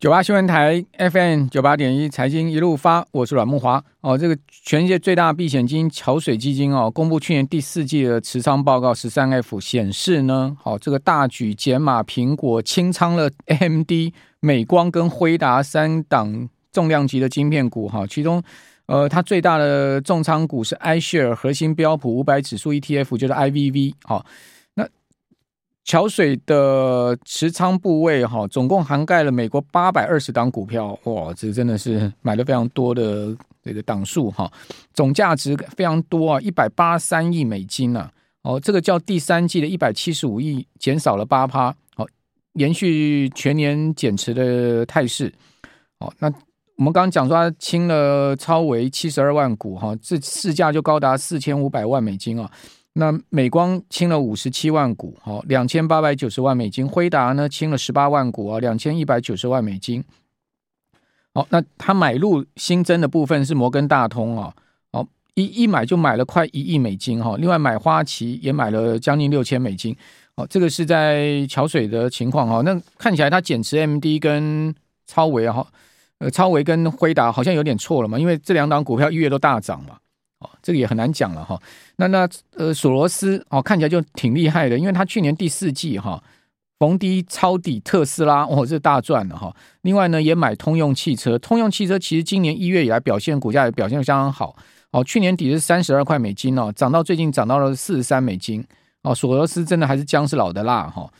九八新闻台 FM 九八点一财经一路发，我是阮慕华哦。这个全世界最大避险基金桥水基金哦，公布去年第四季的持仓报告十三 F 显示呢，好、哦、这个大举减码苹果清仓了 MD、美光跟辉达三档重量级的晶片股哈、哦，其中呃它最大的重仓股是 iShare 核心标普五百指数 ETF，就是 IVV 好、哦。桥水的持仓部位哈，总共涵盖了美国八百二十档股票，哇，这真的是买了非常多的这个档数哈，总价值非常多啊，一百八十三亿美金呐，哦，这个叫第三季的一百七十五亿减少了八趴，好，延续全年减持的态势，哦，那我们刚刚讲说它清了超为七十二万股哈，这市价就高达四千五百万美金啊。那美光清了五十七万股，好，两千八百九十万美金。辉达呢清了十八万股啊，两千一百九十万美金。好，那他买入新增的部分是摩根大通啊，好，一一买就买了快一亿美金哈。另外买花旗也买了将近六千美金。好，这个是在桥水的情况哈。那看起来他减持 MD 跟超维哈，呃，超维跟辉达好像有点错了嘛，因为这两档股票一月都大涨嘛。哦，这个也很难讲了哈。那那呃，索罗斯哦，看起来就挺厉害的，因为他去年第四季哈逢低抄底特斯拉，哦，这大赚了哈。另外呢，也买通用汽车，通用汽车其实今年一月以来表现股价也表现相当好。哦，去年底是三十二块美金哦，涨到最近涨到了四十三美金。哦，索罗斯真的还是姜是老的辣哈。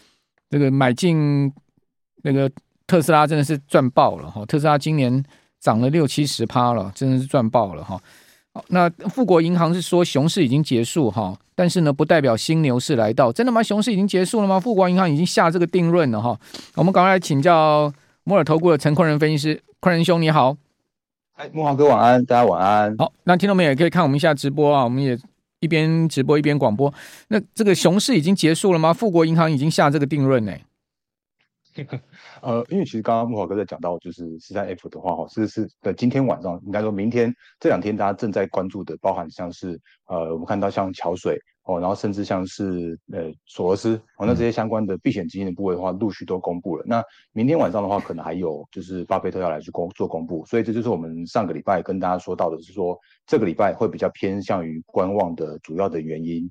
这个买进那个特斯拉真的是赚爆了哈，特斯拉今年涨了六七十趴了，真的是赚爆了哈。那富国银行是说熊市已经结束哈，但是呢，不代表新牛市来到，真的吗？熊市已经结束了吗？富国银行已经下这个定论了哈。我们赶快来请教摩尔投顾的陈坤仁分析师，坤仁兄你好。哎，木华哥晚安，大家晚安。好，那听众们也可以看我们一下直播啊，我们也一边直播一边广播。那这个熊市已经结束了吗？富国银行已经下这个定论呢？呃，因为其实刚刚木华哥在讲到就是十三 F 的话哈，是是的，今天晚上应该说明天这两天大家正在关注的，包含像是呃，我们看到像桥水哦，然后甚至像是呃索罗斯哦，那这些相关的避险基金的部位的话，陆续都公布了。那明天晚上的话，可能还有就是巴菲特要来去公做公布，所以这就是我们上个礼拜跟大家说到的是说，这个礼拜会比较偏向于观望的主要的原因。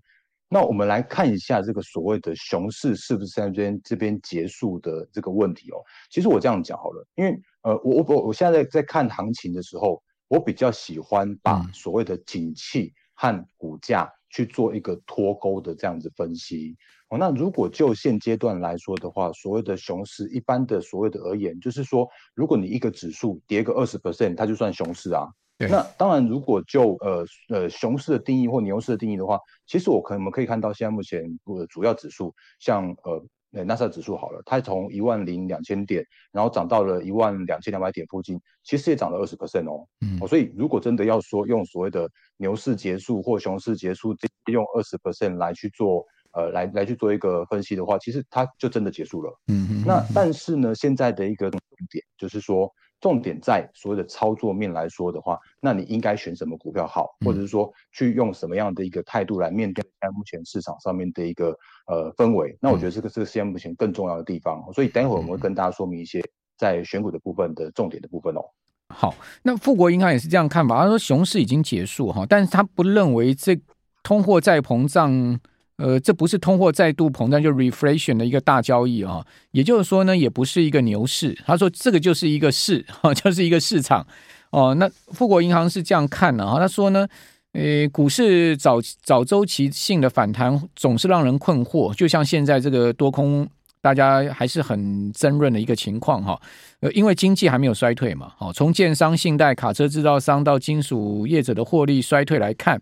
那我们来看一下这个所谓的熊市是不是在这边这边结束的这个问题哦。其实我这样讲好了，因为呃，我我我现在在在看行情的时候，我比较喜欢把所谓的景气和股价去做一个脱钩的这样子分析哦。那如果就现阶段来说的话，所谓的熊市，一般的所谓的而言，就是说，如果你一个指数跌个二十 percent，它就算熊市啊。那当然，如果就呃呃熊市的定义或牛市的定义的话，其实我可能我们可以看到，现在目前呃主要指数，像呃纳斯达克指数好了，它从一万零两千点，然后涨到了一万两千两百点附近，其实也涨了二十 percent 哦。嗯、哦，所以如果真的要说用所谓的牛市结束或熊市结束，用二十 percent 来去做呃来来去做一个分析的话，其实它就真的结束了。嗯嗯。那但是呢，现在的一个重点就是说。重点在所谓的操作面来说的话，那你应该选什么股票好，或者是说去用什么样的一个态度来面对现在目前市场上面的一个呃氛围？那我觉得这个是现在目前更重要的地方。所以等一会儿我们会跟大家说明一些在选股的部分的重点的部分哦。好，那富国银行也是这样看法，他说熊市已经结束哈，但是他不认为这通货再膨胀。呃，这不是通货再度膨胀，就 reflation 的一个大交易啊，也就是说呢，也不是一个牛市。他说这个就是一个市，哈，就是一个市场哦。那富国银行是这样看的哈，他说呢，呃，股市早早周期性的反弹总是让人困惑，就像现在这个多空大家还是很争论的一个情况哈。呃，因为经济还没有衰退嘛，好，从建商、信贷、卡车制造商到金属业者的获利衰退来看。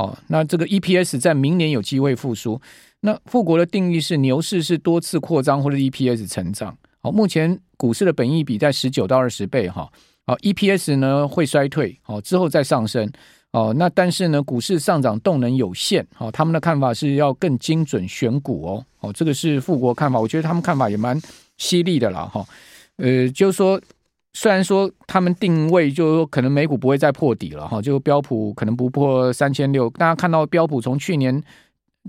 哦，那这个 EPS 在明年有机会复苏。那富国的定义是牛市是多次扩张或者 EPS 成长。好，目前股市的本益比在十九到二十倍哈。好，EPS 呢会衰退，好之后再上升。哦，那但是呢，股市上涨动能有限。好，他们的看法是要更精准选股哦。哦，这个是富国看法，我觉得他们看法也蛮犀利的啦。哈，呃，就是说。虽然说他们定位就是说可能美股不会再破底了哈，就标普可能不破三千六。大家看到标普从去年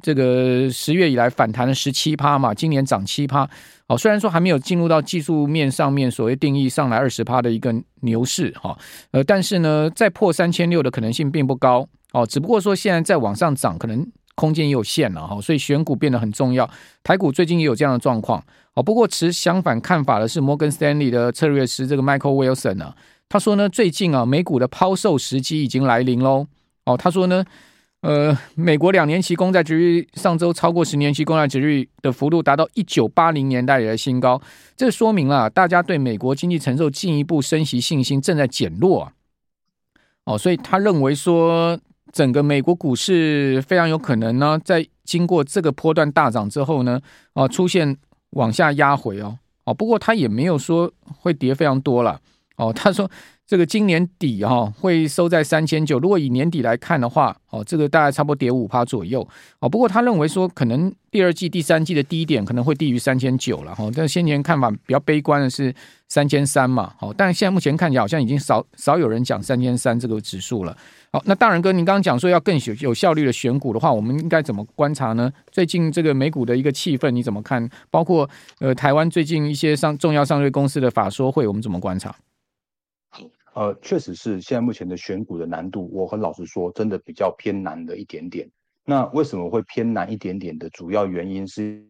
这个十月以来反弹了十七趴嘛，今年涨七趴。哦，虽然说还没有进入到技术面上面所谓定义上来二十趴的一个牛市哈，呃，但是呢，再破三千六的可能性并不高哦。只不过说现在再往上涨，可能空间也有限了哈，所以选股变得很重要。台股最近也有这样的状况哦。不过持相反看法的是摩根斯丹利的策略师这个 Michael Wilson 呢，他说呢，最近啊，美股的抛售时机已经来临喽。哦，他说呢。呃，美国两年期公债殖率上周超过十年期公债殖率的幅度达到一九八零年代以来的新高，这说明了大家对美国经济承受进一步升息信心正在减弱。哦，所以他认为说，整个美国股市非常有可能呢，在经过这个波段大涨之后呢，啊，出现往下压回哦。哦，不过他也没有说会跌非常多了。哦，他说。这个今年底哈、哦、会收在三千九，如果以年底来看的话，哦，这个大概差不多跌五趴左右，哦，不过他认为说可能第二季、第三季的低点可能会低于三千九了，哈、但先前看法比较悲观的是三千三嘛，好、哦，但现在目前看起来好像已经少少有人讲三千三这个指数了，好、哦，那大仁哥，您刚刚讲说要更有有效率的选股的话，我们应该怎么观察呢？最近这个美股的一个气氛你怎么看？包括呃台湾最近一些上重要上市公司的法说会，我们怎么观察？呃，确实是现在目前的选股的难度，我很老实说，真的比较偏难的一点点。那为什么会偏难一点点的主要原因是，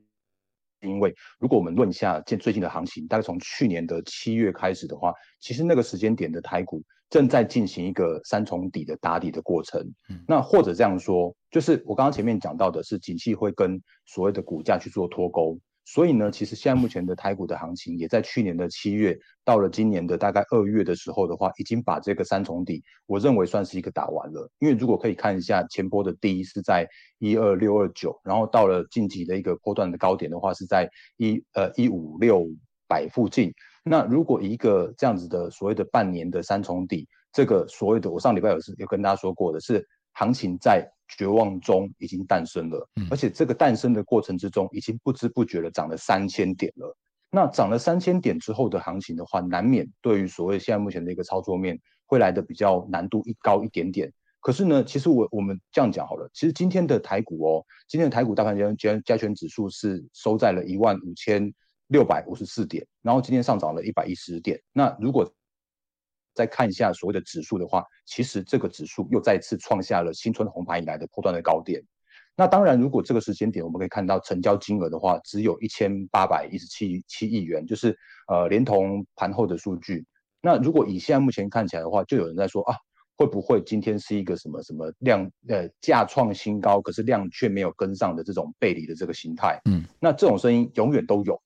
因为如果我们论一下近最近的行情，大概从去年的七月开始的话，其实那个时间点的台股正在进行一个三重底的打底的过程。嗯，那或者这样说，就是我刚刚前面讲到的是，景气会跟所谓的股价去做脱钩。所以呢，其实现在目前的台股的行情，也在去年的七月到了今年的大概二月的时候的话，已经把这个三重底，我认为算是一个打完了。因为如果可以看一下前波的低是在一二六二九，然后到了近期的一个波段的高点的话，是在一呃一五六百附近。那如果一个这样子的所谓的半年的三重底，这个所谓的我上礼拜有是有跟大家说过的是。行情在绝望中已经诞生了，而且这个诞生的过程之中，已经不知不觉的涨了三千点了。那涨了三千点之后的行情的话，难免对于所谓现在目前的一个操作面，会来的比较难度一高一点点。可是呢，其实我我们这样讲好了，其实今天的台股哦，今天的台股大盘加加权指数是收在了一万五千六百五十四点，然后今天上涨了一百一十点。那如果再看一下所谓的指数的话，其实这个指数又再次创下了新春红盘以来的波段的高点。那当然，如果这个时间点我们可以看到成交金额的话，只有一千八百一十七七亿元，就是呃连同盘后的数据。那如果以现在目前看起来的话，就有人在说啊，会不会今天是一个什么什么量呃价创新高，可是量却没有跟上的这种背离的这个形态？嗯，那这种声音永远都有。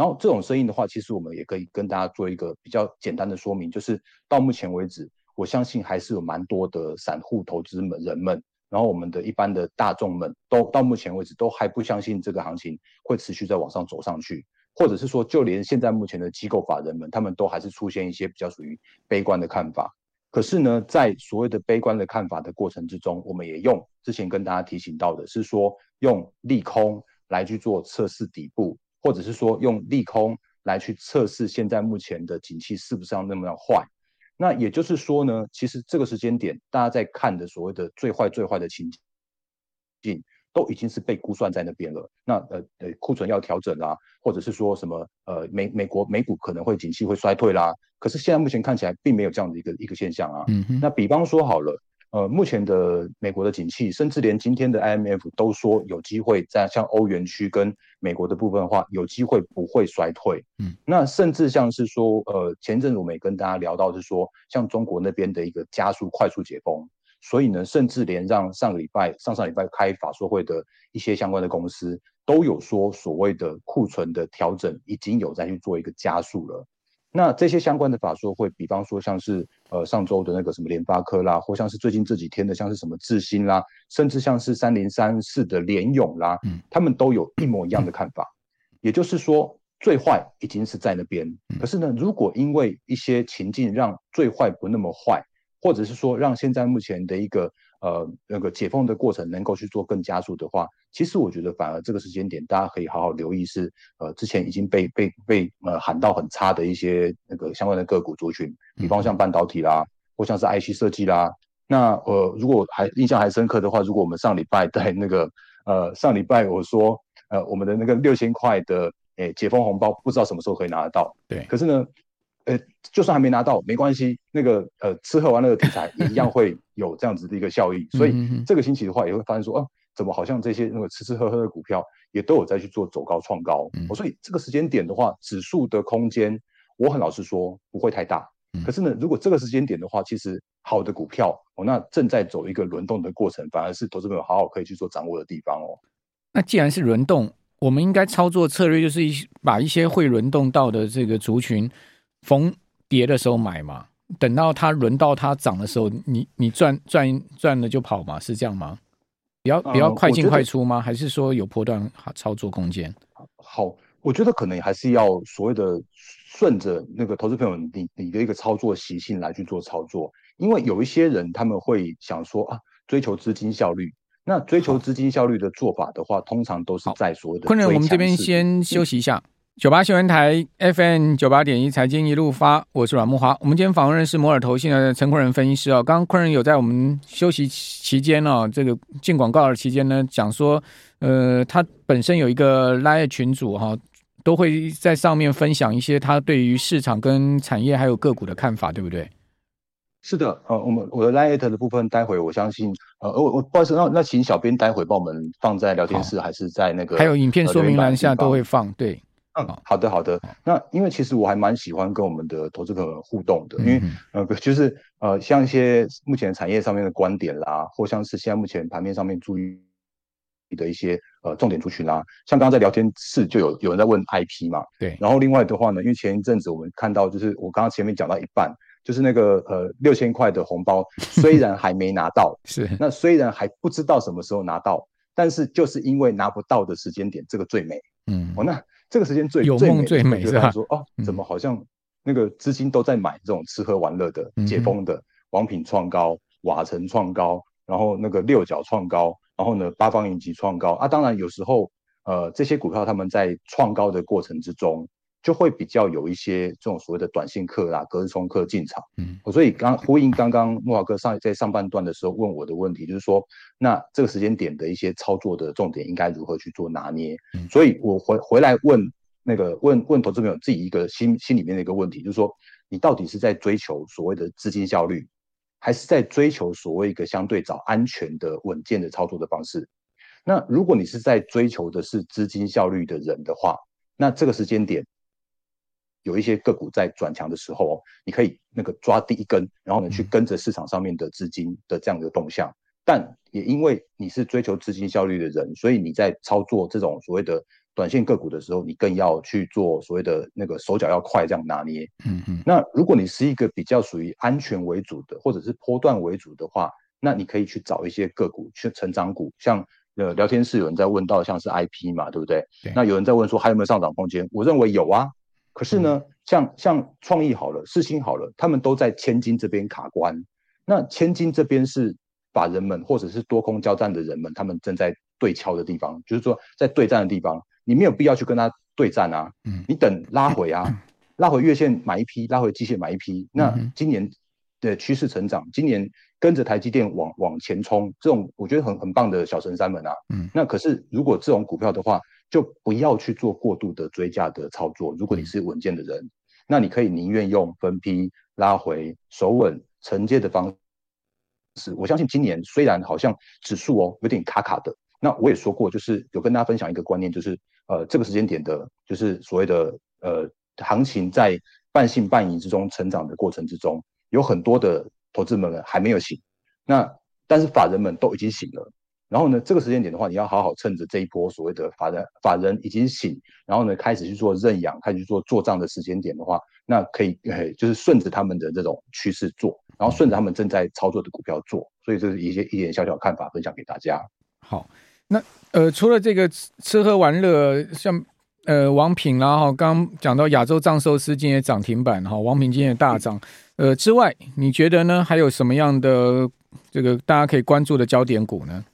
然后这种声音的话，其实我们也可以跟大家做一个比较简单的说明，就是到目前为止，我相信还是有蛮多的散户投资们人们，然后我们的一般的大众们都到目前为止都还不相信这个行情会持续再往上走上去，或者是说，就连现在目前的机构法人们，他们都还是出现一些比较属于悲观的看法。可是呢，在所谓的悲观的看法的过程之中，我们也用之前跟大家提醒到的是说，用利空来去做测试底部。或者是说用利空来去测试现在目前的景气是不是要那么样坏？那也就是说呢，其实这个时间点大家在看的所谓的最坏最坏的情景，都已经是被估算在那边了。那呃呃库存要调整啦，或者是说什么呃美美国美股可能会景气会衰退啦。可是现在目前看起来并没有这样的一个一个现象啊。嗯哼。那比方说好了。呃，目前的美国的景气，甚至连今天的 IMF 都说有机会在像欧元区跟美国的部分的话，有机会不会衰退。嗯，那甚至像是说，呃，前阵子我们也跟大家聊到是说，像中国那边的一个加速快速解封，所以呢，甚至连让上个礼拜、上上礼拜开法说会的一些相关的公司都有说，所谓的库存的调整已经有在去做一个加速了。那这些相关的法说会，比方说像是呃上周的那个什么联发科啦，或像是最近这几天的像是什么智新啦，甚至像是三零三四的联勇啦，嗯，他们都有一模一样的看法，也就是说最坏已经是在那边，可是呢，如果因为一些情境让最坏不那么坏，或者是说让现在目前的一个。呃，那个解封的过程能够去做更加速的话，其实我觉得反而这个时间点，大家可以好好留意是，呃，之前已经被被被呃喊到很差的一些那个相关的个股族群，比方像半导体啦，或像是 IC 设计啦。那呃，如果还印象还深刻的话，如果我们上礼拜在那个呃，上礼拜我说，呃，我们的那个六千块的诶解封红包，不知道什么时候可以拿得到。对，可是呢，呃，就算还没拿到，没关系，那个呃吃喝玩乐的题材 也一样会有这样子的一个效益。所以这个星期的话，也会发现说，哦、呃，怎么好像这些那个吃吃喝喝的股票也都有在去做走高创高。嗯，所以这个时间点的话，指数的空间，我很老实说不会太大。可是呢，如果这个时间点的话，其实好的股票哦，那正在走一个轮动的过程，反而是投资朋友好好可以去做掌握的地方哦。那既然是轮动，我们应该操作策略就是一把一些会轮动到的这个族群，逢跌的时候买嘛，等到它轮到它涨的时候，你你赚赚赚了就跑嘛，是这样吗？比较比较快进快出吗？还是说有波段操作空间？好，我觉得可能还是要所谓的。顺着那个投资朋友你你的一个操作习性来去做操作，因为有一些人他们会想说啊，追求资金效率。那追求资金效率的做法的话，通常都是在所谓的昆仑，我们这边先休息一下。九八新闻台 FM 九八点一财经一路发，我是阮慕华。我们今天访问的是摩尔投信的陈坤仁分析师哦。刚刚坤仁有在我们休息期间哦，这个进广告的期间呢，讲说，呃，他本身有一个 Line 群组哈。都会在上面分享一些他对于市场跟产业还有个股的看法，对不对？是的，呃，我们我的 Lite 的部分，待会我相信，呃，我我不好意思，那那请小编待会帮我们放在聊天室，还是在那个还有影片说明栏下都会放，对，嗯，好的好的。那因为其实我还蛮喜欢跟我们的投资朋友互动的，因为呃，就是呃，像一些目前产业上面的观点啦，或像是现在目前盘面上面注意。的一些呃重点族群啦、啊，像刚刚在聊天室就有有人在问 IP 嘛，对，然后另外的话呢，因为前一阵子我们看到就是我刚刚前面讲到一半，就是那个呃六千块的红包 虽然还没拿到，是。那虽然还不知道什么时候拿到，但是就是因为拿不到的时间点这个最美，嗯，哦那这个时间最有梦最美是吧？说哦，怎么好像那个资金都在买这种吃喝玩乐的、嗯、解封的，王品创高，瓦城创高，然后那个六角创高。然后呢，八方云集创高啊，当然有时候，呃，这些股票他们在创高的过程之中，就会比较有一些这种所谓的短线客啦、隔日冲客进场。嗯，所以刚呼应刚刚慕驊哥上在上半段的时候问我的问题，就是说，那这个时间点的一些操作的重点应该如何去做拿捏？嗯，所以我回回来问那个问问投资朋友自己一个心心里面的一个问题，就是说，你到底是在追求所谓的资金效率？还是在追求所谓一个相对找安全的稳健的操作的方式。那如果你是在追求的是资金效率的人的话，那这个时间点有一些个股在转强的时候哦，你可以那个抓第一根，然后呢去跟着市场上面的资金的这样的动向。但也因为你是追求资金效率的人，所以你在操作这种所谓的。短线个股的时候，你更要去做所谓的那个手脚要快，这样拿捏。嗯嗯。那如果你是一个比较属于安全为主的，或者是波段为主的话，那你可以去找一些个股，去成长股。像呃聊天室有人在问到，像是 IP 嘛，对不对？对。那有人在问说还有没有上涨空间？我认为有啊。可是呢，嗯、像像创意好了，世芯好了，他们都在千金这边卡关。那千金这边是把人们或者是多空交战的人们，他们正在对敲的地方，就是说在对战的地方。你没有必要去跟他对战啊，你等拉回啊，拉回月线买一批，拉回季线买一批。那今年的趋势成长，今年跟着台积电往往前冲，这种我觉得很很棒的小神山们啊。嗯，那可是如果这种股票的话，就不要去做过度的追价的操作。如果你是稳健的人，那你可以宁愿用分批拉回、守稳承接的方式。我相信今年虽然好像指数哦有点卡卡的。那我也说过，就是有跟大家分享一个观念，就是呃，这个时间点的，就是所谓的呃，行情在半信半疑之中成长的过程之中，有很多的投资们还没有醒，那但是法人们都已经醒了。然后呢，这个时间点的话，你要好好趁着这一波所谓的法人法人已经醒，然后呢，开始去做认养，开始去做做账的时间点的话，那可以呃，就是顺着他们的这种趋势做，然后顺着他们正在操作的股票做。所以这是一些一点小小看法分享给大家。好。那呃，除了这个吃吃喝玩乐，像呃王品啦哈，刚刚讲到亚洲藏寿司今天涨停板哈，王品今天大涨，呃之外，你觉得呢？还有什么样的这个大家可以关注的焦点股呢？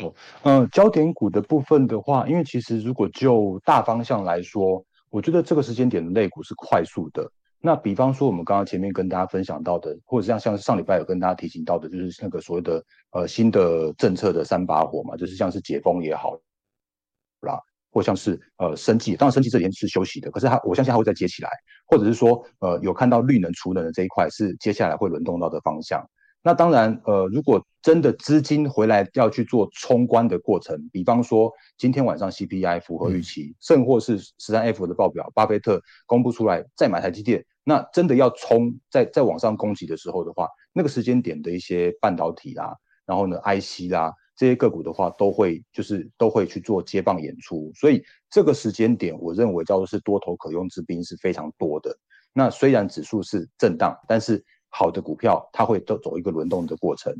哦，嗯，焦点股的部分的话，因为其实如果就大方向来说，我觉得这个时间点的类股是快速的。那比方说，我们刚刚前面跟大家分享到的，或者像像上礼拜有跟大家提醒到的，就是那个所谓的呃新的政策的三把火嘛，就是像是解封也好啦，或像是呃生技，当然生技这几天是休息的，可是它我相信它会再接起来，或者是说呃有看到绿能储能的这一块是接下来会轮动到的方向。那当然，呃，如果真的资金回来要去做冲关的过程，比方说今天晚上 CPI 符合预期，甚或是十三 F 的报表，巴菲特公布出来再买台积电，那真的要冲在再往上攻击的时候的话，那个时间点的一些半导体啦，然后呢 IC 啦这些个股的话，都会就是都会去做接棒演出，所以这个时间点，我认为叫做是多头可用之兵是非常多的。那虽然指数是震荡，但是好的股票，它会都走一个轮动的过程。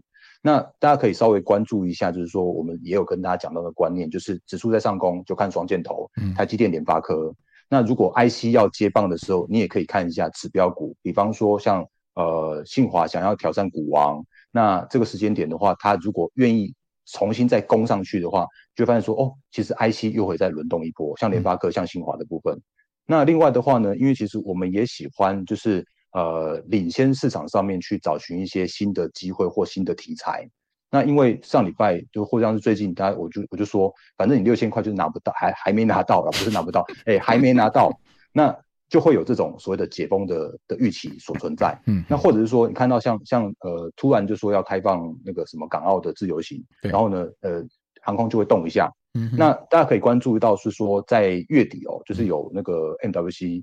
那大家可以稍微关注一下，就是说我们也有跟大家讲到的观念，就是指数在上攻就看双箭头，台积电、联发科。那如果 IC 要接棒的时候，你也可以看一下指标股，比方说像呃信华想要挑战股王，那这个时间点的话，它如果愿意重新再攻上去的话，就会发现说哦，其实 IC 又会再轮动一波，像联发科、像信华的部分。那另外的话呢，因为其实我们也喜欢就是。呃，领先市场上面去找寻一些新的机会或新的题材。那因为上礼拜就或像是最近，大家我就我就说，反正你六千块就是拿不到，还还没拿到，不是拿不到，哎、欸，还没拿到，那就会有这种所谓的解封的的预期所存在。嗯，那或者是说，你看到像像呃，突然就说要开放那个什么港澳的自由行，然后呢，呃，航空就会动一下。嗯，那大家可以关注到是说，在月底哦，就是有那个 MWC。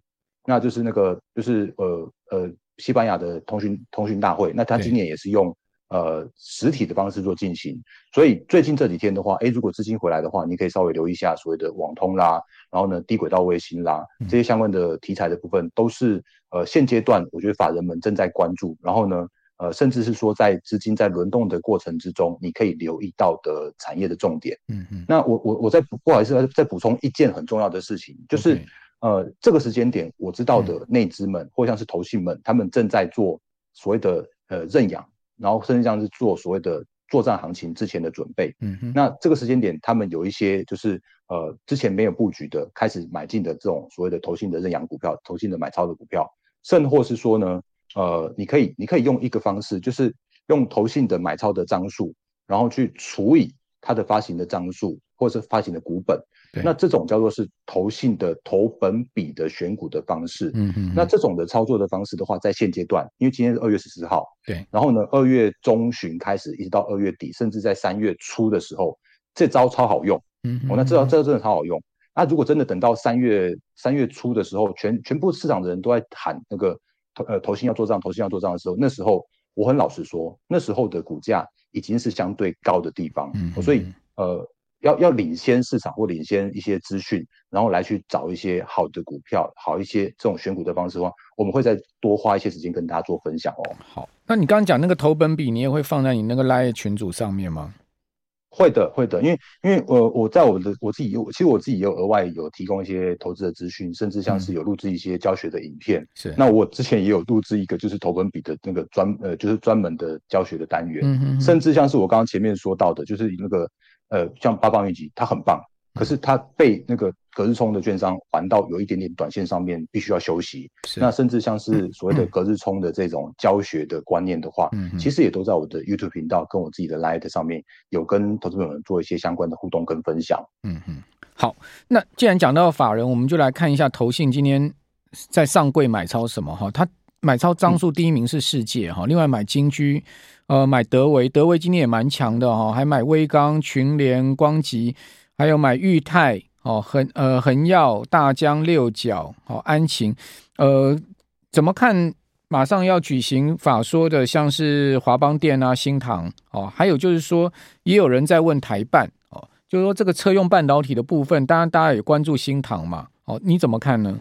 那就是那个，就是呃呃，西班牙的通讯通讯大会，那他今年也是用呃实体的方式做进行，所以最近这几天的话，诶，如果资金回来的话，你可以稍微留意一下所谓的网通啦，然后呢低轨道卫星啦，这些相关的题材的部分，都是呃现阶段我觉得法人们正在关注，然后呢呃甚至是说在资金在轮动的过程之中，你可以留意到的产业的重点。嗯嗯。那我我我再不好意思再补充一件很重要的事情，就是。呃，这个时间点，我知道的内资们，嗯、或像是投信们，他们正在做所谓的呃认养，然后甚至像是做所谓的作战行情之前的准备。嗯哼，那这个时间点，他们有一些就是呃之前没有布局的，开始买进的这种所谓的投信的认养股票，投信的买超的股票，甚或是说呢，呃，你可以你可以用一个方式，就是用投信的买超的张数，然后去除以它的发行的张数，或者是发行的股本。那这种叫做是投信的投本比的选股的方式，嗯嗯，那这种的操作的方式的话，在现阶段，因为今天是二月十四号，对，然后呢，二月中旬开始，一直到二月底，甚至在三月初的时候，这招超好用，嗯，哦，那这招这真的超好用。那如果真的等到三月三月初的时候，全全部市场的人都在喊那个投呃投信要做账，投信要做账的时候，那时候我很老实说，那时候的股价已经是相对高的地方，嗯，所以呃。要要领先市场或领先一些资讯，然后来去找一些好的股票，好一些这种选股的方式的话，我们会再多花一些时间跟大家做分享哦。好，那你刚刚讲那个投本比，你也会放在你那个 Line 群组上面吗？会的，会的，因为因为呃我在我的我自己有，其实我自己也有额外有提供一些投资的资讯，甚至像是有录制一些教学的影片。是、嗯，那我之前也有录制一个就是投本比的那个专呃就是专门的教学的单元，嗯哼哼，甚至像是我刚刚前面说到的，就是那个。呃，像八方云集，它很棒，可是它被那个隔日冲的券商还到有一点点短线上面，必须要休息。那甚至像是所谓的隔日冲的这种教学的观念的话，嗯，其实也都在我的 YouTube 频道跟我自己的 Light 上面有跟投资朋友们做一些相关的互动跟分享。嗯嗯，好，那既然讲到法人，我们就来看一下投信今天在上柜买超什么哈？他买超张数第一名是世界哈，嗯、另外买金居。呃，买德维，德维今天也蛮强的哈，还买威刚、群联、光集，还有买裕泰哦，恒呃恒耀、大江六角、哦安晴，呃，怎么看？马上要举行法说的，像是华邦电啊、新唐哦，还有就是说，也有人在问台办哦，就是说这个车用半导体的部分，当然大家也关注新唐嘛，哦，你怎么看呢？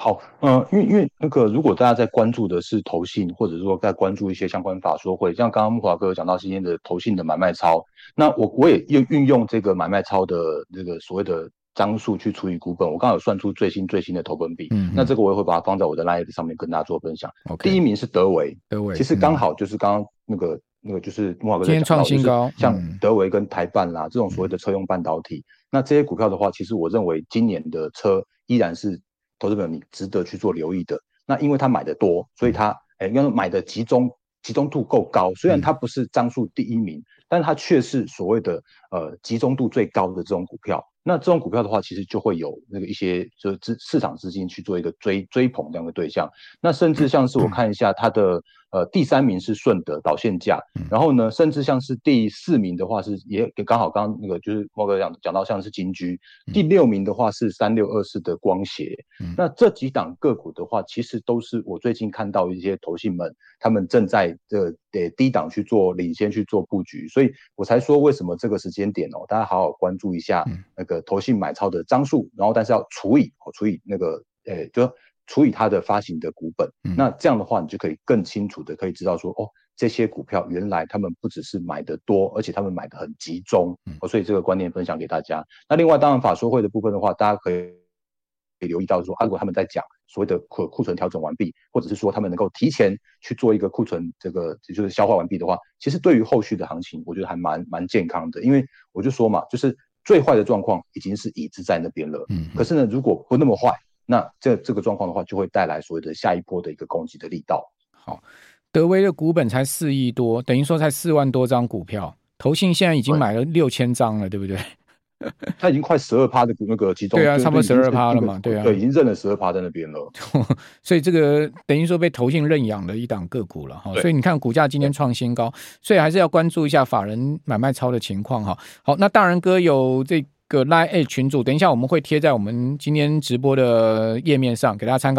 好，嗯，因为因为那个，如果大家在关注的是投信，或者说在关注一些相关法说会，像刚刚木华哥有讲到今天的投信的买卖超，那我我也用运用这个买卖超的那个所谓的张数去除以股本，我刚好有算出最新最新的投本比，嗯，那这个我也会把它放在我的 Line 上面跟大家做分享。第一名是德维，德维其实刚好就是刚刚那个、嗯、那个就是木华哥今天创新高，像德维跟台办啦、嗯、这种所谓的车用半导体，那这些股票的话，其实我认为今年的车依然是。投资者，你值得去做留意的。那因为他买的多，所以他哎，应该说买的集中集中度够高。虽然它不是张数第一名，但它却是所谓的呃集中度最高的这种股票。那这种股票的话，其实就会有那个一些就是资市场资金去做一个追追捧这样的对象。那甚至像是我看一下它的呃第三名是顺德导线架，然后呢，甚至像是第四名的话是也刚好刚刚那个就是莫哥讲讲到像是金居，第六名的话是三六二四的光协。那这几档个股的话，其实都是我最近看到一些投信们他们正在这呃低档去做领先去做布局，所以我才说为什么这个时间点哦，大家好好关注一下那个。投信买超的张数，然后但是要除以除以那个，诶、欸，就除以它的发行的股本，嗯、那这样的话，你就可以更清楚的可以知道说，哦，这些股票原来他们不只是买的多，而且他们买的很集中，嗯、所以这个观念分享给大家。那另外，当然法说会的部分的话，大家可以可以留意到说，啊，如果他们在讲所谓的库库存调整完毕，或者是说他们能够提前去做一个库存这个就是消化完毕的话，其实对于后续的行情，我觉得还蛮蛮健康的，因为我就说嘛，就是。最坏的状况已经是已知在那边了，嗯，可是呢，如果不那么坏，那这这个状况的话，就会带来所谓的下一波的一个攻击的力道。好，德威的股本才四亿多，等于说才四万多张股票，投信现在已经买了六千张了，对不对？他已经快十二趴的那个集中，对啊，差不多十二趴了嘛，对啊，对，已经认了十二趴在那边了。所以这个等于说被投信认养的一档个股了哈。所以你看股价今天创新高，所以还是要关注一下法人买卖超的情况哈。好，那大人哥有这个 Line 群组，等一下我们会贴在我们今天直播的页面上，给大家参考。